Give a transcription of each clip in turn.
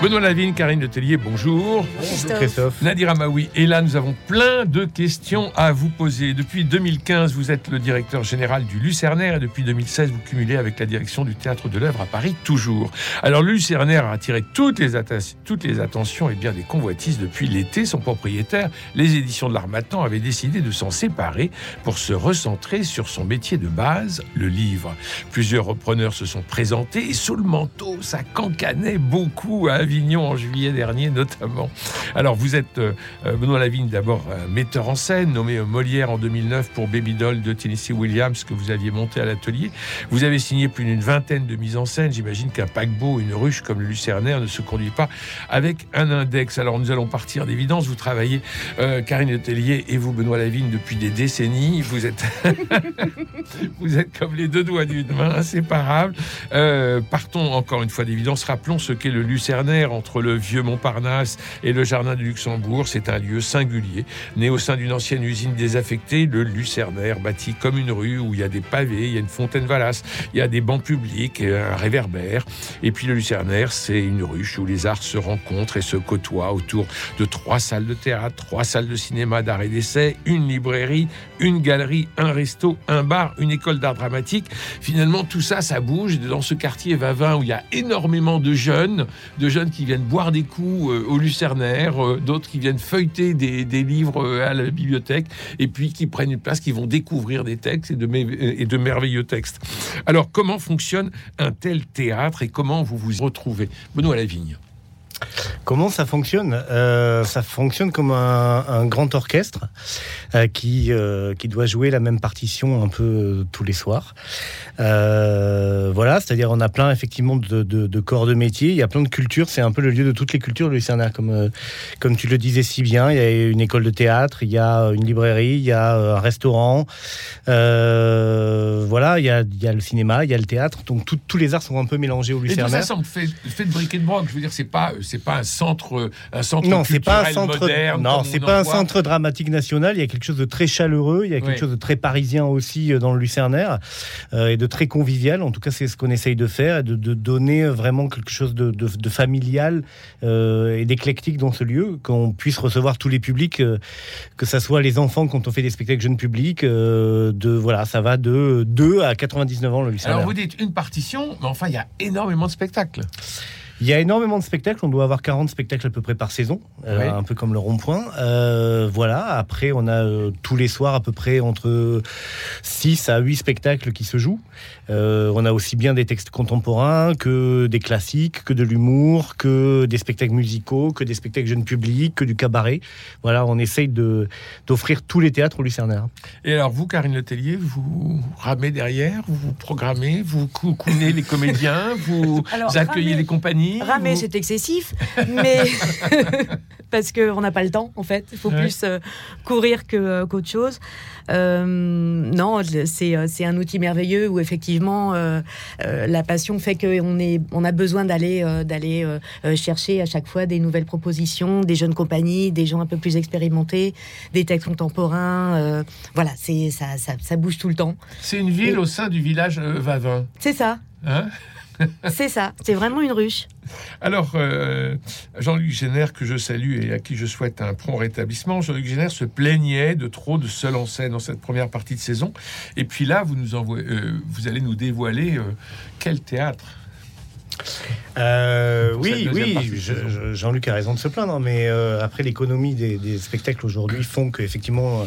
Benoît Lavigne, Karine Letellier, bonjour. Bonjour Christophe. Nadir Amaoui. Et là, nous avons plein de questions à vous poser. Depuis 2015, vous êtes le directeur général du Lucernaire et depuis 2016, vous cumulez avec la direction du Théâtre de l'œuvre à Paris, toujours. Alors, le Lucernaire a attiré toutes les, toutes les attentions et bien des convoitises depuis l'été. Son propriétaire, les éditions de l'Armatan, avait décidé de s'en séparer pour se recentrer sur son métier de base, le livre. Plusieurs repreneurs se sont présentés et sous le manteau, ça cancanait beaucoup à Avignon en juillet dernier notamment. Alors vous êtes euh, euh, Benoît Lavigne d'abord euh, metteur en scène, nommé Molière en 2009 pour Baby Doll de Tennessee Williams que vous aviez monté à l'atelier. Vous avez signé plus d'une vingtaine de mises en scène. J'imagine qu'un paquebot, une ruche comme le Lucernaire ne se conduit pas avec un index. Alors nous allons partir d'évidence. Vous travaillez, Karine Letellier et vous, Benoît Lavigne, depuis des décennies. Vous êtes, vous êtes comme les deux doigts d'une main, inséparables. partons encore une fois d'évidence. Rappelons ce qu'est le Lucernaire entre le vieux Montparnasse et le jardin du Luxembourg. C'est un lieu singulier, né au sein d'une ancienne usine désaffectée, le Lucernaire, bâti comme une rue où il y a des pavés, il y a une fontaine valasse, il y a des bancs publics, un réverbère. Et puis le Lucernaire, c'est une ruche où les arts se rencontrent et se côtoient autour de trois salles de théâtre, trois salles de cinéma, d'art et d'essai, une librairie, une galerie, un resto, un bar, une école d'art dramatique. Finalement, tout ça, ça bouge. Dans ce quartier Vavin où il y a énormément de jeunes, de jeunes qui viennent boire des coups euh, au Lucernaire, euh, d'autres qui viennent feuilleter des, livres euh, à la bibliothèque, et puis qui prennent une place, qui vont découvrir des textes et de, et de merveilleux textes. Alors, comment fonctionne un tel théâtre et comment vous vous retrouvez? Benoît Lavigne. Comment ça fonctionne euh, Ça fonctionne comme un, grand orchestre euh, qui, euh, qui doit jouer la même partition un peu tous les soirs. voilà, c'est-à-dire on a plein effectivement de, corps de métier, il y a plein de cultures, c'est un peu le lieu de toutes les cultures, le Lucernaire, comme, comme tu le disais si bien. Il y a une école de théâtre, il y a une librairie, il y a un restaurant, voilà, il y, a, il y a le cinéma, il y a le théâtre, donc tous les arts sont un peu mélangés au Lucernaire. Et tout ça semble fait, fait de briquet de broc, je veux dire, c'est pas c'est pas un centre, un centre non, c'est pas un centre, moderne. Non, c'est pas un centre dramatique national. Il y a quelque chose de très chaleureux. Il y a quelque chose de très parisien aussi euh, dans le Lucernaire euh, et de très convivial. En tout cas, c'est ce qu'on essaye de faire, de, de, donner vraiment quelque chose de, de, familial euh, et d'éclectique dans ce lieu, qu'on puisse recevoir tous les publics, que ça soit les enfants quand on fait des spectacles jeunes publics. de voilà, ça va de 2 à 99 ans le Lucernaire. Alors vous dites une partition, mais enfin il y a énormément de spectacles. Il y a énormément de spectacles. On doit avoir 40 spectacles à peu près par saison, euh, un peu comme le rond-point. Euh, voilà. Après, on a euh, tous les soirs à peu près entre 6 à 8 spectacles qui se jouent. on a aussi bien des textes contemporains que des classiques, que de l'humour, que des spectacles musicaux, que des spectacles jeunes publics, que du cabaret. Voilà, on essaye de d'offrir tous les théâtres au Lucernaire. Et alors, vous, Karine Letellier, vous ramez derrière, vous programmez, vous coucounez les comédiens, vous accueillez les compagnies Ramer, c'est excessif, mais parce qu'on n'a pas le temps, en fait. Il faut plus euh, courir euh, qu'autre chose. Euh, non, c'est un outil merveilleux où effectivement la passion fait qu'on on a besoin d'aller d'aller chercher à chaque fois des nouvelles propositions, des jeunes compagnies, des gens un peu plus expérimentés, des textes contemporains. voilà, c'est ça, ça, bouge tout le temps. C'est une ville au sein du village Vavin. C'est ça. Hein? c'est ça, c'est vraiment une ruche. Alors, euh, Jean-Luc Génère, que je salue et à qui je souhaite un prompt rétablissement, Jean-Luc Génère se plaignait de trop de seul en scène dans cette première partie de saison. Et puis là, vous, nous euh, allez nous dévoiler euh, quel théâtre euh, oui, oui, Jean-Luc a raison de se plaindre, mais euh, après l'économie des, spectacles aujourd'hui font qu'effectivement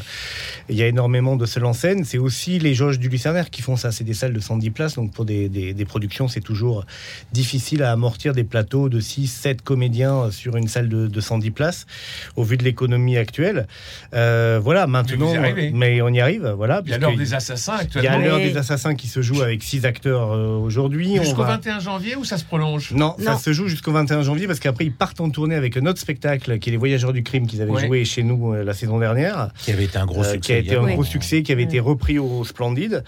il y a énormément de seuls en scène. C'est aussi les jauges du Lucernaire qui font ça. C'est des salles de 110 places, donc pour des, productions, c'est toujours difficile à amortir des plateaux de 6, 7 comédiens sur une salle de, 110 places au vu de l'économie actuelle. Euh, voilà, maintenant, mais, on y arrive. Voilà, il y a l'heure des assassins actuellement. Il y a l'heure des assassins qui se joue avec 6 acteurs aujourd'hui. Jusqu'au 21 janvier ou ça se prolonge non, ça se joue jusqu'au 21 janvier parce qu'après ils partent en tournée avec un autre spectacle qui est Les Voyageurs du Crime qu'ils avaient joué chez nous euh, la saison dernière. Qui avait été un gros succès. Qui a été un gros succès, qui avait été repris au Splendide.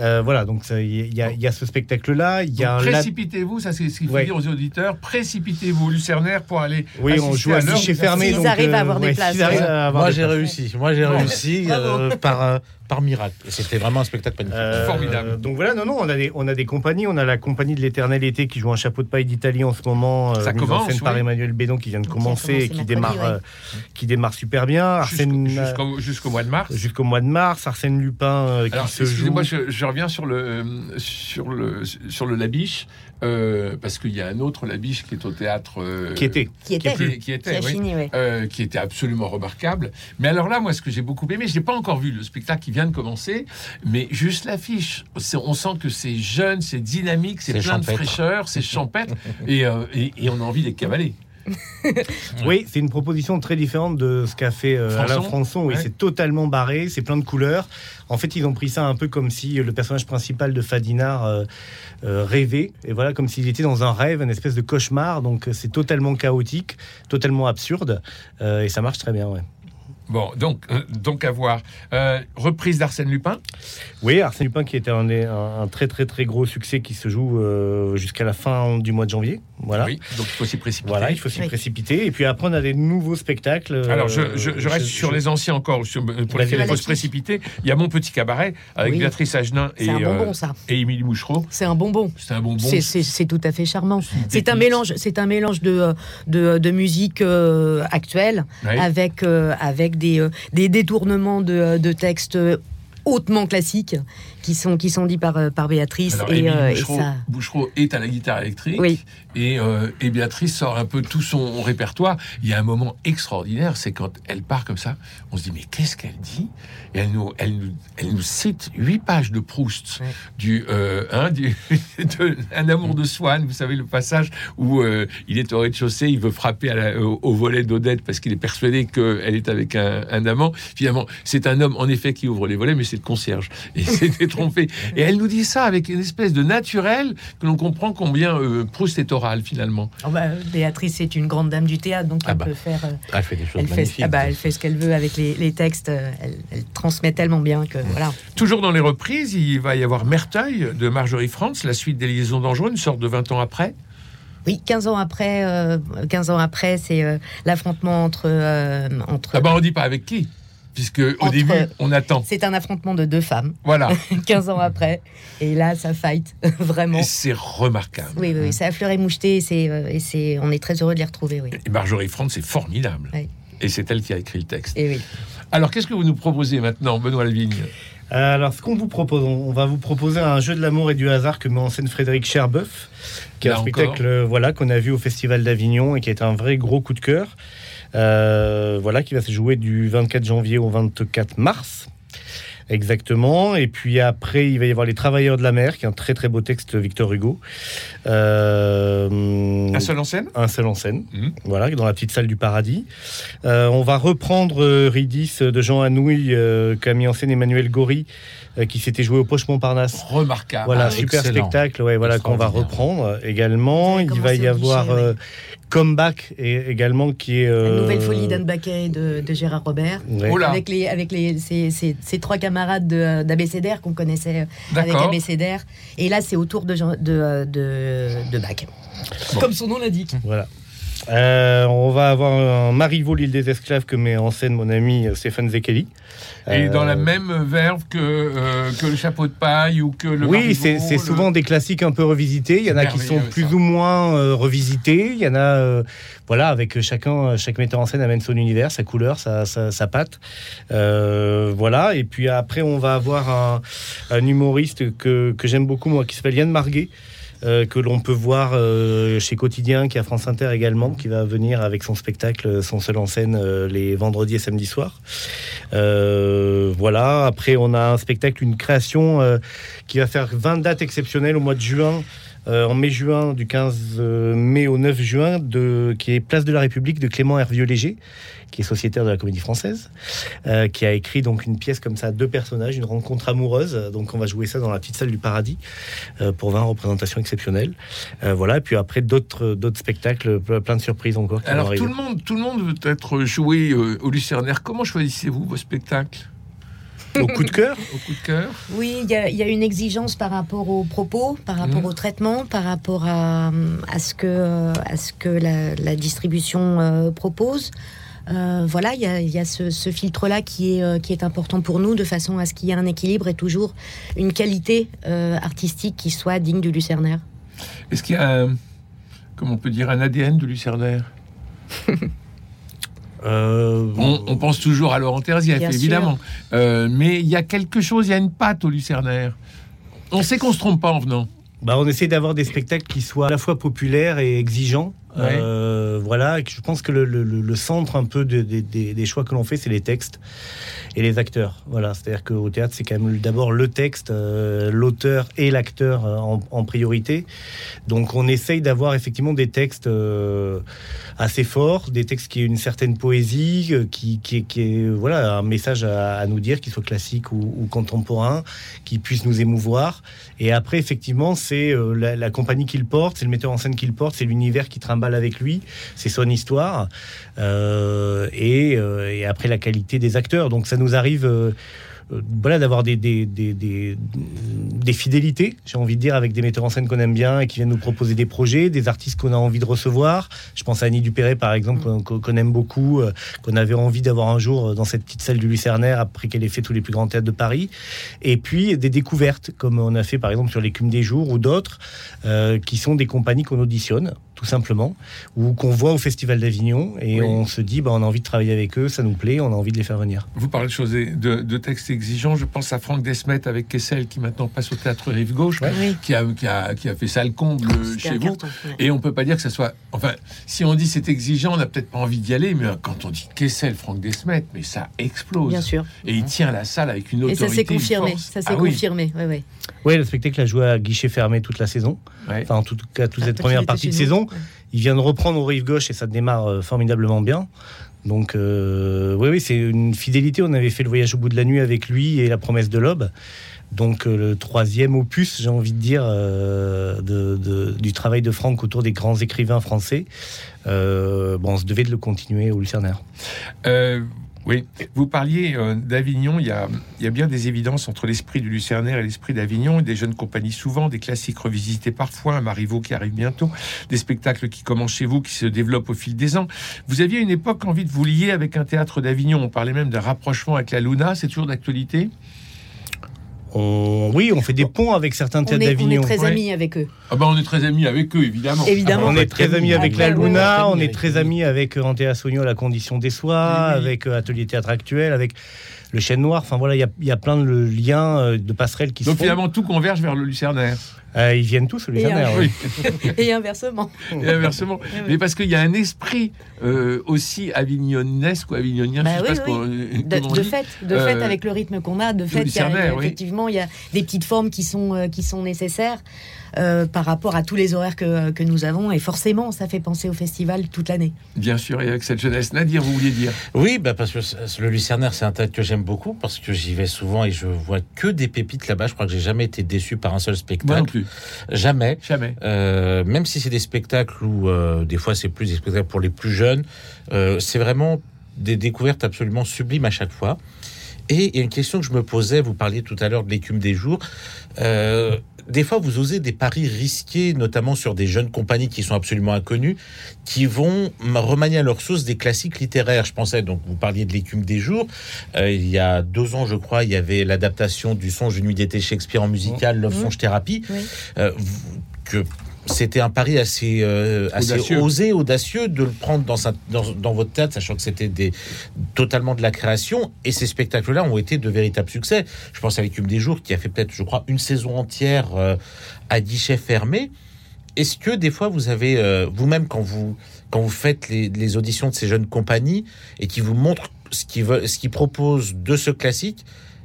Euh, voilà, donc il y, a ce spectacle-là. Il y a Précipitez-vous, ça c'est ce qu'il faut dire aux auditeurs. Précipitez-vous, Lucernaire, pour aller. Oui, on joue à guichet fermé. Ils arrivent à avoir des places. Moi j'ai réussi. Moi j'ai réussi par par miracle. Et c'était vraiment un spectacle magnifique. Euh, Formidable. Donc voilà, non, non, on a des, on a des compagnies. On a la compagnie de l'éternel été qui joue un chapeau de paille d'Italie en ce moment. Ça mise en commence, par. Emmanuel Bédon qui vient de commencer et qui démarre, euh, qui démarre super bien. Arsène, Jusqu'au jusqu'au- jusqu'au mois de mars. jusqu'au mois de mars. Arsène Lupin euh, qui Alors, se joue. excusez-moi, je, je reviens sur le, euh, sur le, sur le Labiche, euh, parce qu'il y a un autre Labiche qui est au théâtre. euh, Qui était. Qui était Qui, qui Qui était, a oui. fini, oui. Euh, qui était absolument remarquable. Mais alors là, moi, ce que j'ai beaucoup aimé, je n'ai pas encore vu le spectacle qui vient de commencer, mais juste l'affiche, on sent que c'est jeune, c'est dynamique, c'est plein de fraîcheur, c'est champêtre, et, euh, et, et on a envie de les cavaler. Oui, c'est une proposition très différente de ce qu'a fait euh, Alain Françon. Oui, ouais. c'est totalement barré, c'est plein de couleurs. En fait, ils ont pris ça un peu comme si le personnage principal de Fadinard euh, euh, rêvait. Et voilà, comme s'il était dans un rêve, une espèce de cauchemar. Donc, c'est totalement chaotique, totalement absurde. Et ça marche très bien, ouais. Bon, donc, euh, donc à voir. Euh, reprise d'Arsène Lupin. Oui, Arsène Lupin qui était un, un- un très très très gros succès qui se joue euh, jusqu'à la fin du mois de janvier. Voilà. Oui, donc il faut s'y précipiter. Voilà, il faut s'y Oui. précipiter. Et puis après, on a des nouveaux spectacles. Alors, je, je- je reste sur les anciens encore, sur- pour lesquels il faut se précipiter. Il y a Mon Petit Cabaret avec Oui. Béatrice Agenin et, C'est un bonbon, euh, ça. et Émilie Mouchereau. C'est un bonbon. C'est un bonbon. C'est- C'est c'est tout à fait charmant. C'est un mélange, c'est un mélange de de, de musique euh, actuelle avec euh, euh, des détournements de, de textes hautement classiques qui sont qui sont dits par euh, par Béatrice Alors, et, euh, et Bouchereau, ça. Bouchereau est à la guitare électrique Oui. et, euh, et Béatrice sort un peu tout son répertoire. Il y a un moment extraordinaire, c'est quand elle part comme ça, on se dit mais qu'est-ce qu'elle dit? Et elle nous, elle, nous, elle nous cite huit pages de Proust, Ouais. du, euh, hein, du de, Un amour de Swann, vous savez le passage où euh, il est au rez-de-chaussée, il veut frapper à la- au, au volet d'Odette parce qu'il est persuadé qu'elle est avec un, un amant. Finalement, c'est un homme en effet qui ouvre les volets, mais c'est le concierge. Et il s'était trompé. Et elle nous dit ça avec une espèce de naturel que l'on comprend combien euh, Proust est oral finalement. Oh bah, Béatrice est une grande dame du théâtre, donc Ah elle bah. peut faire. euh, Elle fait des choses elle fait, magnifiques. ah bah, elle fait ce qu'elle veut avec les, les textes. euh, Elle, elle transmet tellement bien que voilà. Toujours dans les reprises, il va y avoir Merteuil de Marjorie Frantz, la suite des liaisons dangereuses, une sorte de 20 ans après. Oui, 15 ans après, euh, 15 ans après, c'est l'affrontement entre entre. Ah bah on dit pas avec qui, puisque au début on attend. C'est un affrontement de deux femmes, Voilà. 15 ans après. Et là, ça fight, vraiment. C'est remarquable. Oui, oui, oui, ça a fleuré moucheté et, c'est, euh, et c'est, on est très heureux de les retrouver, oui. Et Marjorie Frantz, c'est formidable. Oui. Et c'est elle qui a écrit le texte. Et oui. Alors qu'est-ce que vous nous proposez maintenant, Benoît Lavigne? Alors, ce qu'on vous propose, on va vous proposer un jeu de l'amour et du hasard que met en scène Frédéric Cherboeuf, qui est un spectacle euh, voilà, qu'on a vu au Festival d'Avignon et qui a été un vrai gros coup de cœur. Euh, voilà, qui va se jouer du 24 janvier au 24 mars. Exactement. Et puis après, il va y avoir Les Travailleurs de la mer, qui est un très très beau texte de Victor Hugo. Euh, Un seul en scène? Un seul en scène, Mhm. voilà, dans la petite salle du paradis. Euh, on va reprendre euh, Ridis de Jean Anouilh, euh, qu'a mis en scène Emmanuel Gori, euh, qui s'était joué au Poche Montparnasse. Remarquable. Voilà, Ah, super excellent. spectacle, ouais, voilà, qu'on va reprendre également. Il va y avoir euh, Comeback et, également qui est. La euh, nouvelle folie d'Anne Baquet et de, de Gérard Robert. ouais. Avec, les, avec les, ces, ces- ces trois camarades de- d'ABCDR qu'on connaissait euh, avec. ABCDR. Et là, c'est autour de, Jean- de, euh, de, de Bach. Bon. Comme son nom l'indique. Voilà. Euh, on va avoir un Marivaux, l'île des esclaves, que met en scène mon ami euh, Stéphane Zekeli. Et Euh, dans la même verve que, euh, que le chapeau de paille ou que le oui, c'est le- souvent des classiques un peu revisités. Il y en a qui sont plus ça. ou moins revisités. Il y en a, voilà, avec chacun, chaque metteur en scène amène son univers, sa couleur, sa, sa, sa patte. Voilà. Et puis après, on va avoir un, un humoriste que, que j'aime beaucoup, moi, qui s'appelle Yann Marguet. Euh, que l'on peut voir euh, chez Quotidien, qui est à France Inter également, qui va venir avec son spectacle, son seul en scène, euh, les vendredis et samedis soirs. Voilà. Après, on a un spectacle, une création qui va faire 20 dates exceptionnelles au mois de juin. Euh, en mai-juin, du 15 mai au 9 juin, de, qui est Place de la République de Clément Hervieux-Léger, qui est sociétaire de la Comédie Française, euh, qui a écrit donc une pièce comme ça, deux personnages, une rencontre amoureuse. Donc on va jouer ça dans la petite salle du Paradis euh, pour 20 représentations exceptionnelles. Euh, voilà, et puis après d'autres d'autres spectacles, ple- plein de surprises encore. Qui Alors tout le monde, tout le monde veut être joué euh, au Lucernaire. Comment choisissez-vous vos spectacles? Au coup de cœur. Au coup de cœur Oui, il y, a- il y a une exigence par rapport aux propos, par rapport Mhm. au traitement, par rapport à, à ce que, à ce que la, la distribution euh, propose. Euh, voilà, il y a, y a ce, ce filtre-là qui est, euh, qui est important pour nous, de façon à ce qu'il y ait un équilibre et toujours une qualité euh, artistique qui soit digne du Lucernaire. Est-ce qu'il y a, un, comment on peut dire, un ADN de Lucernaire? Euh, on, on pense toujours à Laurent Terzieff, évidemment. Euh, mais il y a quelque chose, il y a une patte au Lucernaire. On sait qu'on se trompe pas en venant. Bah, on essaie d'avoir des spectacles qui soient à la fois populaires et exigeants. Euh, voilà, je pense que le, centre un peu de- de- des- choix que l'on fait, c'est les textes et les acteurs. Voilà, c'est-à-dire qu'au théâtre, c'est quand même d'abord le texte, euh, l'auteur et l'acteur euh, en, priorité. Donc, on essaye d'avoir effectivement des textes assez forts, des textes qui aient une certaine poésie, qui, qui, qui est voilà un message à, nous dire, qu'il soit classique ou, ou contemporain, qui puisse nous émouvoir. Et après, effectivement, c'est la, la compagnie qu'il porte, c'est le metteur en scène qu'il porte, c'est l'univers qui trimballe avec lui, c'est son histoire, euh, et, euh, et après la qualité des acteurs. Donc ça nous arrive. euh, voilà, d'avoir des, des, des, des, des fidélités, j'ai envie de dire, avec des metteurs en scène qu'on aime bien et qui viennent nous proposer des projets, des artistes qu'on a envie de recevoir. Je pense à Annie Dupéret, par exemple, qu'on- qu'on aime beaucoup, qu'on avait envie d'avoir un jour dans cette petite salle du Lucernaire après qu'elle ait fait tous les plus grands théâtres de Paris. Et puis des découvertes, comme on a fait par exemple sur l'écume des jours ou d'autres, euh, qui sont des compagnies qu'on auditionne, tout simplement, ou qu'on voit au Festival d'Avignon et Oui. on se dit, bah, on a envie de travailler avec eux, ça nous plaît, on a envie de les faire venir. Vous parlez de choses de, de textes exigeants. Je pense à Franck Desmet avec Kessel qui maintenant passe au théâtre Rive Gauche, Oui. qui, a, qui, a, qui a fait ça le comble C'était chez vous. carton, ouais. Et on peut pas dire que ça soit. Enfin, si on dit c'est exigeant, on n'a peut-être pas envie d'y aller, mais quand on dit Kessel, Franck Desmet, mais ça explose. Bien sûr. Et il tient la salle avec une Et autorité. ça s'est confirmé. Ça s'est Ah oui. confirmé. Ouais, ouais. Oui, le spectacle a joué à guichet fermé toute la saison, Ouais. enfin en tout cas toute Ah, cette première partie de nous. Il vient de reprendre au rive gauche et ça démarre euh, formidablement bien. Donc, euh, oui, oui, c'est une fidélité. On avait fait le voyage au bout de la nuit avec lui et la promesse de l'aube. Donc, euh, le troisième opus, j'ai envie de dire, du travail de Franck autour des grands écrivains français. Bon, on se devait de le continuer au Lucernaire. Oui, vous parliez euh, d'Avignon. Il y, a, bien des évidences entre l'esprit du Lucernaire et l'esprit d'Avignon. Des jeunes compagnies souvent, des classiques revisités parfois, un Marivaux qui arrive bientôt, des spectacles qui commencent chez vous, qui se développent au fil des ans. Vous aviez une époque envie de vous lier avec un théâtre d'Avignon. On parlait même d'un rapprochement avec la Luna. C'est toujours d'actualité? On, oui, on fait des ponts avec certains théâtres est, on est d'Avignon. très Ouais. amis avec eux. ah ben, On est très amis avec eux, évidemment. Évidemment. On est très amis avec la Après, ouais, Luna, on est très amis avec euh, Antea Sogno, La Condition des Soies, Oui, oui. avec euh, Atelier Théâtre Actuel, avec le Chêne Noir. Enfin voilà, il y a- il y, a plein de liens, euh, de passerelles qui Donc se font. finalement, tout converge vers le Lucernaire. Euh, ils viennent tous au Lucernaire. Et, oui. Oui, Et inversement. et inversement. oui. Mais parce qu'il y a un esprit euh, aussi avignonesque ou avignonien, Bah je sais oui, pas ce oui. qu'on- De, fait, de Euh, fait, avec le rythme qu'on a, de fait, il y a- Lucernaire, oui. effectivement, il y a des petites formes qui sont, euh, qui sont nécessaires euh, par rapport à tous les horaires que, que nous avons. Et forcément, ça fait penser au festival toute l'année. Bien sûr, et avec cette jeunesse. Nadir, vous vouliez dire? Oui, bah parce que le Lucernaire, c'est un théâtre que j'aime beaucoup parce que j'y vais souvent et je vois que des pépites là-bas. Je crois que j'ai jamais été déçu par un seul Moi non spectacle. Jamais. jamais. Euh, même si c'est des spectacles où euh, des fois c'est plus des spectacles pour les plus jeunes, euh, c'est vraiment des découvertes absolument sublimes à chaque fois. Et il y a une question que je me posais, vous parliez tout à l'heure de l'écume des jours. Des fois, vous osez des paris risqués, notamment sur des jeunes compagnies qui sont absolument inconnues, qui vont remanier à leur sauce des classiques littéraires. Je pensais, donc, vous parliez de l'écume des jours. Euh, il y a deux ans, je crois, il y avait l'adaptation du Songe d'une nuit d'été Shakespeare en musical, Love Mmh. Songe Thérapie. Oui. Euh, que c'était un pari assez, euh, assez Audacieux. osé, audacieux de le prendre dans, sa- dans, dans votre théâtre, sachant que c'était des, totalement de la création. Et ces spectacles-là ont été de véritables succès. Je pense à l'écume des jours qui a fait peut-être, je crois, une saison entière euh, à guichet fermé. Est-ce que des fois vous avez euh, vous-même quand vous quand vous faites les, les auditions de ces jeunes compagnies et qui vous montrent ce qu'ils veulent, ce qu'ils proposent de ce classique,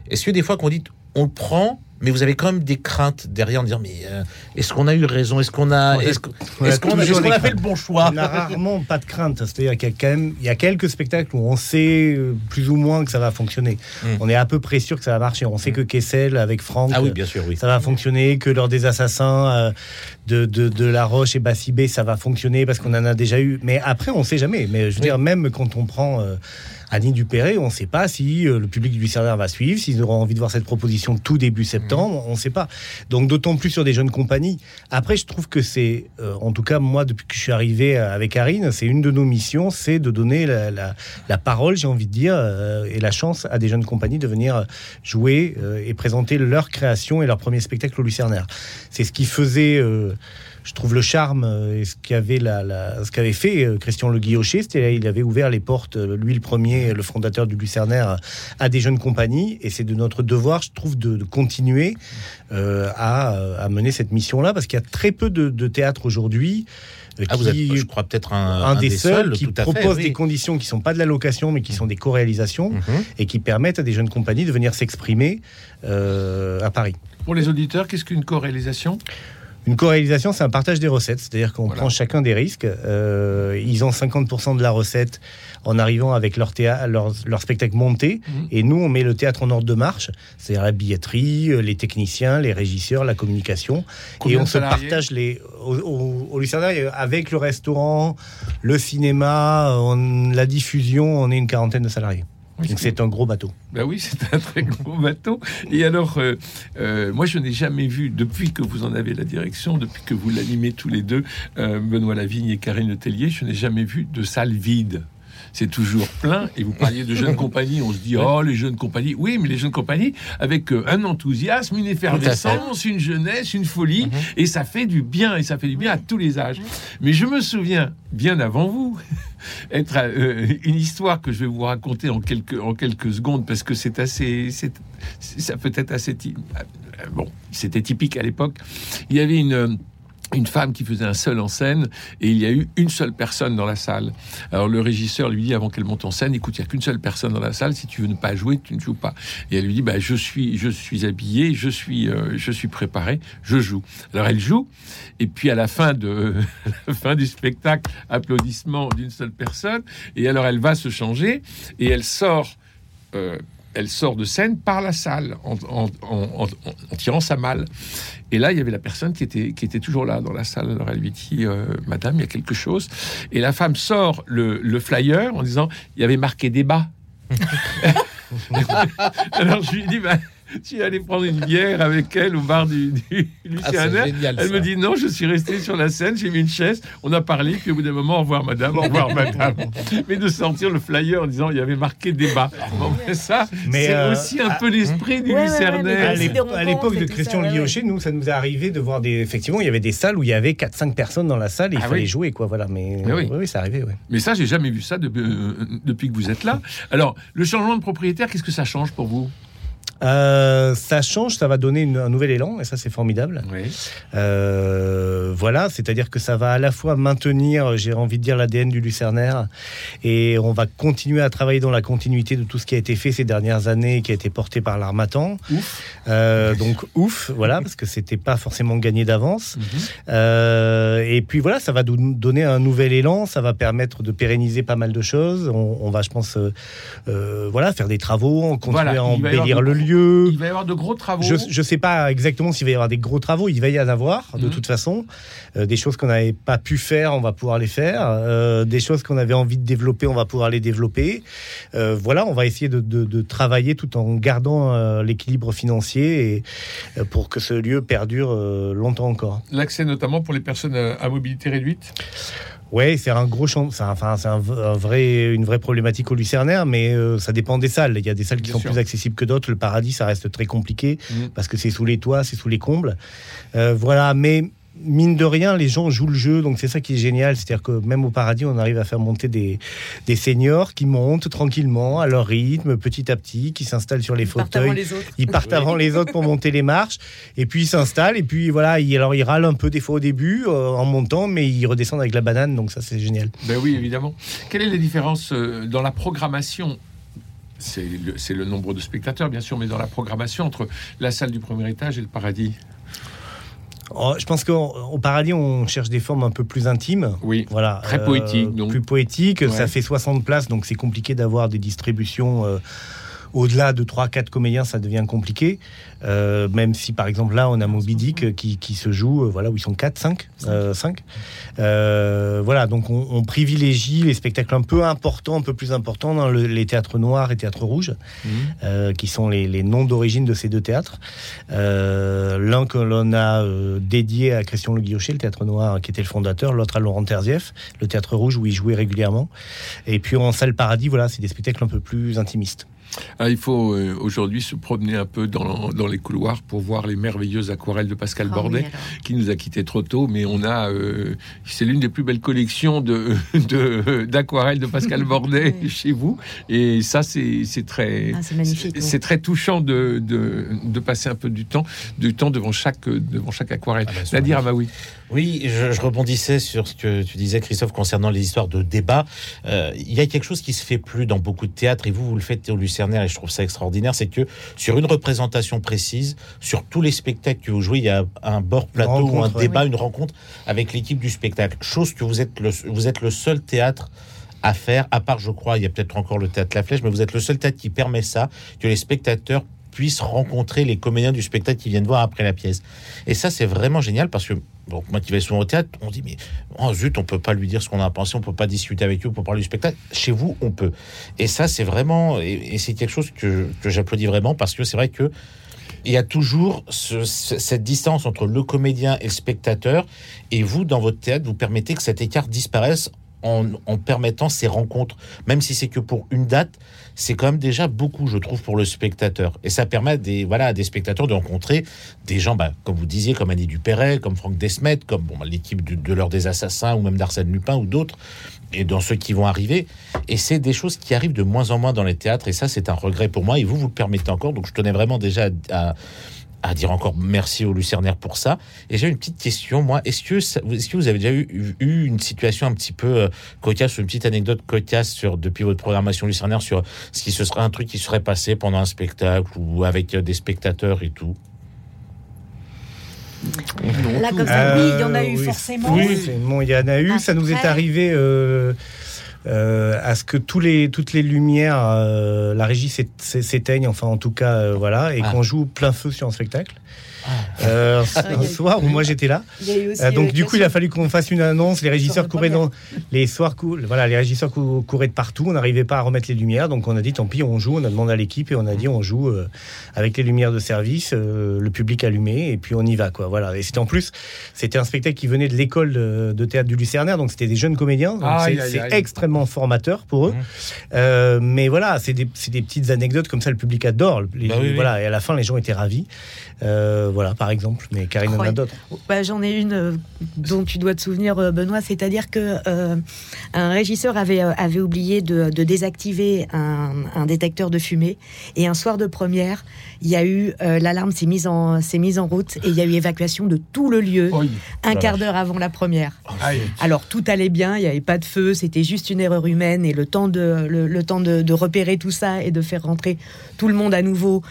est-ce que des fois qu'on dit on le prend, mais vous avez quand même des craintes derrière en disant mais euh, est-ce qu'on a eu raison, est-ce qu'on a, est-ce qu'on a fait le bon choix? On n'a rarement pas de crainte. C'est-à-dire qu'il y a quand même il y a quelques spectacles où on sait euh, plus ou moins que ça va fonctionner. Mm. On est à peu près sûr que ça va marcher. On sait que Kessel avec Franck, Ah oui, bien sûr, oui. ça va fonctionner, que lors des assassins euh, de, de, de La Roche et Bassibé, ça va fonctionner parce qu'on en a déjà eu. Mais après, on sait jamais. Mais je veux Oui. dire, même quand on prend euh, Annie Dupéré, on ne sait pas si le public du Lucernaire va suivre, s'ils auront envie de voir cette proposition tout début septembre, on ne sait pas. Donc d'autant plus sur des jeunes compagnies. Après, je trouve que c'est, en tout cas moi, depuis que je suis arrivé avec Arine, c'est une de nos missions, c'est de donner la, parole, j'ai envie de dire, et la chance à des jeunes compagnies de venir jouer et présenter leur création et leur premier spectacle au Lucernaire. C'est ce qui faisait je trouve le charme euh, et ce qu'avait la, ce qu'avait fait euh, Christian Le Guillocher, c'était il avait ouvert les portes, euh, lui le premier, le fondateur du Lucernaire, à des jeunes compagnies, et c'est de notre devoir, je trouve, de, continuer à, mener cette mission-là, parce qu'il y a très peu de, théâtre aujourd'hui. Ah, vous êtes, je crois, peut-être un, des, seuls, qui propose des conditions qui ne sont pas de la location, mais qui sont des co-réalisations, mhm. et qui permettent à des jeunes compagnies de venir s'exprimer à Paris. Pour les auditeurs, qu'est-ce qu'une co-réalisation? Une co-réalisation, c'est un partage des recettes, c'est-à-dire qu'on prend chacun des risques. Euh, ils ont 50% de la recette en arrivant avec leur, théâtre, leur, spectacle monté, mhm. et nous, on met le théâtre en ordre de marche, c'est-à-dire la billetterie, euh, les techniciens, les régisseurs, la communication, et on se partage les au, au, avec le restaurant, le cinéma, la diffusion, on est une quarantaine de salariés. Donc c'est un gros bateau. Ben oui, c'est un très gros bateau. Et alors, euh, euh, moi, je n'ai jamais vu, depuis que vous en avez la direction, depuis que vous l'animez tous les deux, euh, Benoît Lavigne et Karine Letellier, je n'ai jamais vu de salle vide c'est toujours plein. Et vous parliez de jeunes compagnies, on se dit, oh, les jeunes compagnies. Oui, mais les jeunes compagnies, avec un enthousiasme, une effervescence, une jeunesse, une folie, mhm. et ça fait du bien, et ça fait du bien à tous les âges. Mais je me souviens, bien avant vous, être euh, une histoire que je vais vous raconter en quelques, en quelques secondes parce que c'est assez, ça peut être assez, euh, bon, c'était typique à l'époque. Il y avait une une femme qui faisait un seul en scène et il y a eu une seule personne dans la salle. Alors le régisseur lui dit avant qu'elle monte en scène, écoute, il n'y a qu'une seule personne dans la salle. Si tu veux ne pas jouer, tu ne joues pas. Et elle lui dit, bah je suis, je suis habillé, je suis, euh, je suis préparé, je joue. Alors elle joue et puis à la fin de la fin du spectacle, applaudissement d'une seule personne. Et alors elle va se changer et elle sort. Euh, elle sort de scène par la salle en, en, tirant sa malle. Et là, il y avait la personne qui était, qui était toujours là dans la salle. Alors elle lui dit euh, Madame, il y a quelque chose. Et la femme sort le, le flyer en disant Il y avait marqué débat. Alors je lui dis bah, tu allé prendre une bière avec elle au bar du, du ah, elle me dit non, je suis resté sur la scène, j'ai mis une chaise, on a parlé, puis au bout d'un moment, au revoir madame, au revoir madame. mais de sortir le flyer en disant il y avait marqué débat. Bon, ça, c'est euh, aussi un peu l'esprit du Lucernaire. à l'époque de Christian Guillochet, nous, ça nous est arrivé de voir des. Effectivement, il y avait des salles où il y avait 4-5 personnes dans la salle et il ah fallait jouer, quoi. Voilà. Mais, oui, oui ça arrivait. Mais ça, j'ai jamais vu ça euh, depuis que vous êtes là. Alors, le changement de propriétaire, qu'est-ce que ça change pour vous? Euh, ça change, ça va donner un nouvel élan, et ça c'est formidable. Euh, voilà, c'est-à-dire que ça va à la fois maintenir, j'ai envie de dire, l'ADN du Lucernaire, et on va continuer à travailler dans la continuité de tout ce qui a été fait ces dernières années, qui a été porté par l'Armatan. Euh, donc ouf, voilà, parce que c'était pas forcément gagné d'avance. Mhm. et puis voilà, ça va nous donner un nouvel élan, ça va permettre de pérenniser pas mal de choses. On, va, je pense, voilà, faire des travaux, continuer à embellir le lieu il va y avoir de gros travaux. Je ne sais pas exactement s'il va y avoir des gros travaux. Il va y en avoir, de mhm. toute façon. Euh, des choses qu'on n'avait pas pu faire, on va pouvoir les faire. Euh, des choses qu'on avait envie de développer, on va pouvoir les développer. Euh, voilà, on va essayer de, travailler tout en gardant l'équilibre financier et, pour que ce lieu perdure longtemps encore. L'accès notamment pour les personnes à mobilité réduite? Oui, c'est un gros champ. C'est enfin, c'est un, vrai, une vraie problématique au Lucernaire, mais euh, ça dépend des salles. Il y a des salles qui sont plus accessibles que d'autres. Le paradis, ça reste très compliqué mmh. parce que c'est sous les toits, c'est sous les combles. Euh, voilà, mais mine de rien, les gens jouent le jeu, donc c'est ça qui est génial. C'est-à-dire que même au paradis, on arrive à faire monter des, des seniors qui montent tranquillement à leur rythme, petit à petit, qui s'installent sur les fauteuils. Ils partent avant les autres pour monter les marches, et puis ils s'installent, et puis voilà, ils, alors ils râlent un peu des fois au début euh, en montant, mais ils redescendent avec la banane, donc ça c'est génial. Ben oui, évidemment. Quelle est la différence euh, dans la programmation? C'est le, le nombre de spectateurs, bien sûr, mais dans la programmation entre la salle du premier étage et le paradis Oh, je pense qu'au paradis, on cherche des formes un peu plus intimes. Oui. Voilà. Très poétique. Euh, plus poétique. Ça fait 60 places, donc c'est compliqué d'avoir des distributions. Euh, au-delà de 3-4 comédiens, ça devient compliqué. Euh, même si, par exemple, là, on a Moby Dick qui, qui se joue, euh, voilà, où ils sont 4, 5, 5. voilà, donc on, on, privilégie les spectacles un peu importants, un peu plus importants dans le, les théâtres noirs et théâtres rouges, mmh. qui sont les, les noms d'origine de ces deux théâtres. L'un que l'on a dédié à Christian Le Guillocher, le théâtre noir, qui était le fondateur, l'autre à Laurent Terzieff, le théâtre rouge où il jouait régulièrement. Et puis en salle Paradis, voilà, c'est des spectacles un peu plus intimistes. Ah, il faut euh, aujourd'hui se promener un peu dans, dans, les couloirs pour voir les merveilleuses aquarelles de Pascal oh, Bordet, qui nous a quittés trop tôt, mais on a, euh, c'est l'une des plus belles collections de, d'aquarelles de, Pascal Bordet chez vous, et ça c'est, très, ah, c'est, c'est très touchant de, de, de, passer un peu du temps, du temps devant chaque, devant chaque aquarelle. Ah, bah, dire oui. Oui, je, je, rebondissais sur ce que tu disais, Christophe, concernant les histoires de débat. Euh, il y a quelque chose qui se fait plus dans beaucoup de théâtres, et vous, vous le faites au Et je trouve ça extraordinaire, c'est que sur une représentation précise, sur tous les spectacles que vous jouez, il y a un bord plateau ou un débat, une rencontre avec l'équipe du spectacle. Chose que vous êtes le, vous êtes le seul théâtre à faire, à part, je crois, il y a peut-être encore le théâtre La Flèche, mais vous êtes le seul théâtre qui permet ça, que les spectateurs puissent rencontrer les comédiens du spectacle qui viennent voir après la pièce. Et ça, c'est vraiment génial parce que, bon, moi qui vais souvent au théâtre, on dit, mais oh, zut, on peut pas lui dire ce qu'on a pensé, on peut pas discuter avec eux pour parler du spectacle. Chez vous, on peut. Et ça, c'est vraiment, et, c'est quelque chose que, j'applaudis vraiment parce que c'est vrai que il y a toujours ce, cette distance entre le comédien et le spectateur. Et vous, dans votre théâtre, vous permettez que cet écart disparaisse en, permettant ces rencontres, même si c'est que pour une date, c'est quand même déjà beaucoup, je trouve, pour le spectateur. Et ça permet des, voilà, des spectateurs de rencontrer des gens, bah, comme vous disiez, comme Annie Dupéret, comme Franck Desmet, comme bon, bah, l'équipe de, l'heure des assassins ou même d'Arsène Lupin ou d'autres, et dans ceux qui vont arriver. Et c'est des choses qui arrivent de moins en moins dans les théâtres. Et ça, c'est un regret pour moi. Et vous, vous le permettez encore. Donc, je tenais vraiment déjà à à dire encore merci au Lucernaire pour ça. Et j'ai une petite question, moi. Est-ce que, est que vous avez déjà eu, eu, une situation un petit peu euh, cocasse, une petite anecdote cocasse sur, depuis votre programmation Lucernaire sur ce qui se serait un truc qui serait passé pendant un spectacle ou avec euh, des spectateurs et tout? Là, comme ça, oui, il y en a eu oui, forcément. Oui, il y en a eu. Ça nous est arrivé. Euh, euh, à ce que tous les, toutes les lumières, euh, la régie s'éteigne, enfin en tout cas, euh, voilà, et ah. qu'on joue plein feu sur un spectacle. Ah. Euh, un soir où moi j'étais là. Euh, donc du coup, il a fallu qu'on fasse une annonce. Les régisseurs couraient dans les soirs, voilà, les régisseurs couraient de partout. On n'arrivait pas à remettre les lumières, donc on a dit tant pis, on joue. On a demandé à l'équipe et on a dit on joue euh, avec les lumières de service, le public allumé et puis on y va quoi. Voilà. Et c'était en plus, c'était un spectacle qui venait de l'école de, théâtre du Lucernaire, donc c'était des jeunes comédiens. C'est extrêmement formateur pour eux. Mmh. mais voilà, c'est des, des, petites anecdotes comme ça. Le public adore. Les, bah voilà, et à la fin, les gens étaient ravis. Euh, voilà, par exemple. Mais Karine en a d'autres. Bah, J'en ai une euh, dont tu dois te souvenir, euh, Benoît. C'est-à-dire que un régisseur avait, avait oublié de, désactiver un, détecteur de fumée. Et un soir de première, il y a eu l'alarme s'est mise en mise en route et il y a eu évacuation de tout le lieu un quart d'heure avant la première. Alors tout allait bien, il n'y avait pas de feu, c'était juste une erreur humaine et le temps de le, temps de, de, repérer tout ça et de faire rentrer tout le monde à nouveau.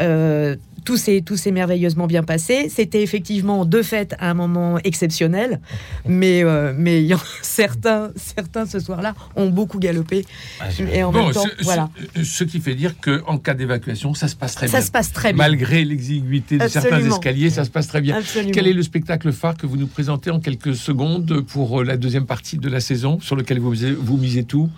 Euh, tout s'est tout s'est merveilleusement bien passé. C'était effectivement de fait un moment exceptionnel, mais euh, mais certains certains ce soir-là ont beaucoup galopé ah, et en même temps voilà. Ce qui fait dire que en cas d'évacuation, ça se passe très ça bien. Ça se passe très bien. Malgré l'exiguïté de certains escaliers, ça se passe très bien. Quel est le spectacle phare que vous nous présentez en quelques secondes pour euh, la deuxième partie de la saison sur lequel vous vous misez tout?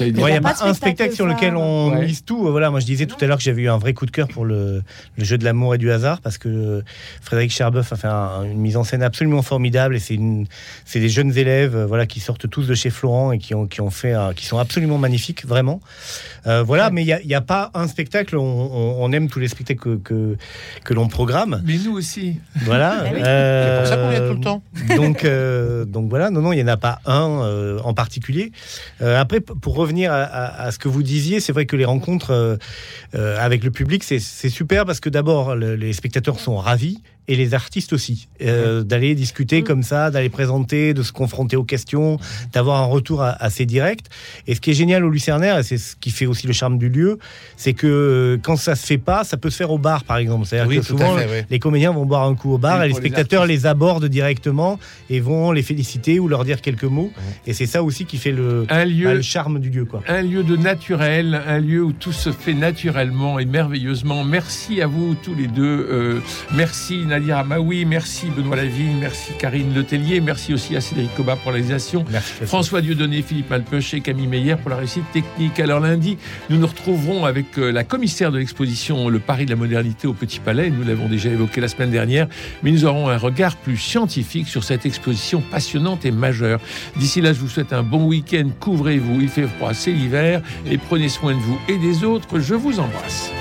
Il n'y a, pas un spectacle sur lequel on mise tout. Voilà, moi je disais tout à l'heure que j'avais eu un vrai coup de cœur pour le, le jeu de l'amour et du hasard parce que Frédéric Cherboeuf a fait une mise en scène absolument formidable et c'est c'est des jeunes élèves euh, voilà qui sortent tous de chez Florent et qui ont qui ont fait qui sont absolument magnifiques vraiment. Euh, voilà, mais il n'y a, a, pas un spectacle. On, on, aime tous les spectacles que que, que l'on programme. Mais nous aussi. Voilà. Eh euh, c'est pour ça qu'on vient tout le temps. Donc donc voilà, non non, il n'y en a pas un en particulier. après pour revenir à, ce que vous disiez, c'est vrai que les rencontres euh, euh, avec le public, c'est super parce que d'abord, les spectateurs sont ravis et les artistes aussi. Euh, d'aller discuter comme ça, d'aller présenter, de se confronter aux questions, d'avoir un retour assez direct. Et ce qui est génial au Lucernaire, et c'est ce qui fait aussi le charme du lieu, c'est que euh, quand ça se fait pas, ça peut se faire au bar par exemple. C'est-à-dire que souvent les comédiens vont boire un coup au bar et, les spectateurs les, abordent directement et vont les féliciter ou leur dire quelques mots. Et c'est ça aussi qui fait le, un lieu, bah, le charme du lieu. Quoi. Un lieu de naturel, un lieu où tout se fait naturellement et merveilleusement. Merci à vous tous les deux. Euh, merci Nadia Amaoui, merci Benoît Lavigne, merci Karine Letellier, merci aussi à Cédric Coba pour la réalisation, François Dieudonné, Philippe Malpeuch et Camille Meyer pour la réussite technique. Alors lundi, nous nous retrouverons avec euh, la commissaire de l'exposition Le Paris de la modernité au Petit Palais. Nous l'avons déjà évoqué la semaine dernière, mais nous aurons un regard plus scientifique sur cette exposition passionnante et majeure. D'ici là, je vous souhaite un bon week-end. Couvrez-vous, il fait froid, c'est l'hiver, et prenez soin de vous et des autres. Je vous embrasse.